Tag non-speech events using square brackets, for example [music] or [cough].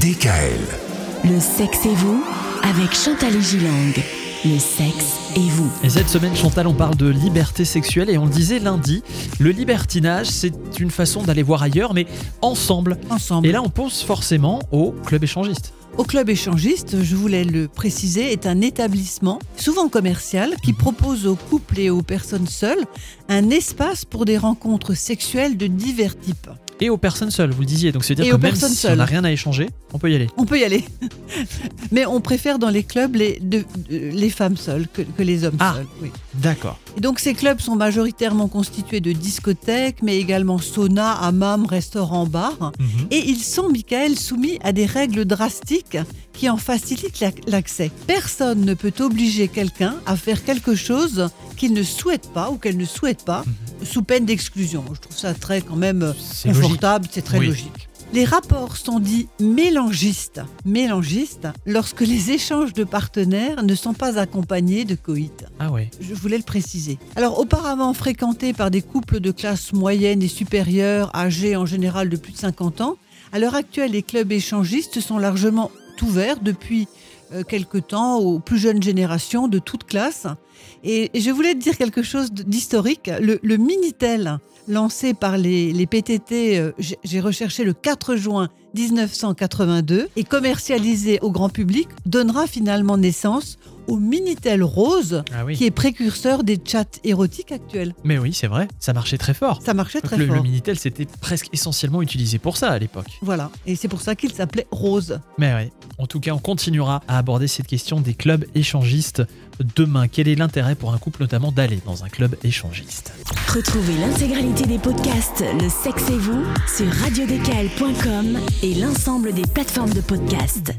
DKL. Le sexe et vous avec Chantal Gilang. Le sexe et vous. Et cette semaine, Chantal, on parle de liberté sexuelle et on le disait lundi, le libertinage, c'est une façon d'aller voir ailleurs, mais ensemble. Ensemble. Et là, on pense forcément au club échangiste. Au club échangiste, je voulais le préciser, est un établissement, souvent commercial, qui propose aux couples et aux personnes seules un espace pour des rencontres sexuelles de divers types. Et aux personnes seules, vous le disiez. Donc, c'est-à-dire Et que aux même personnes si on n'a rien à échanger, on peut y aller. On peut y aller. [laughs] Mais on préfère dans les clubs les, de- les femmes seules que, que les hommes Ah. seuls. oui. D'accord. Et donc ces clubs sont majoritairement constitués de discothèques, mais également sauna, hammam, restaurants, bars. Mhm. Et ils sont, Michael, soumis à des règles drastiques qui en facilitent l'ac- l'accès. Personne ne peut obliger quelqu'un à faire quelque chose qu'il ne souhaite pas ou qu'elle ne souhaite pas, sous peine d'exclusion. Je trouve ça très quand même confortable, c'est très Oui. logique. Les rapports sont dits mélangistes, mélangistes lorsque les échanges de partenaires ne sont pas accompagnés de coït. Ah ouais. Je voulais le préciser. Alors, auparavant fréquentés par des couples de classe moyenne et supérieure, âgés en général de plus de 50 ans, à l'heure actuelle, les clubs échangistes sont largement ouverts depuis quelque temps aux plus jeunes générations de toutes classes. Et, je voulais te dire quelque chose d'historique. Le, le Minitel, lancé par les, les PTT, euh, j'ai recherché le 4 juin 1982 et commercialisé au grand public, donnera finalement naissance au Minitel Rose, Ah oui. qui est précurseur des chats érotiques actuels. Mais oui, c'est vrai, ça marchait très fort. Ça marchait très le, le fort. Minitel, c'était presque essentiellement utilisé pour ça à l'époque. Voilà, et c'est pour ça qu'il s'appelait Rose. Mais oui. En tout cas, on continuera à aborder cette question des clubs échangistes demain. Quel est l'intérêt pour un couple notamment d'aller dans un club échangiste? Retrouvez l'intégralité des podcasts Le sexe et vous sur radiodécal.com et l'ensemble des plateformes de podcasts.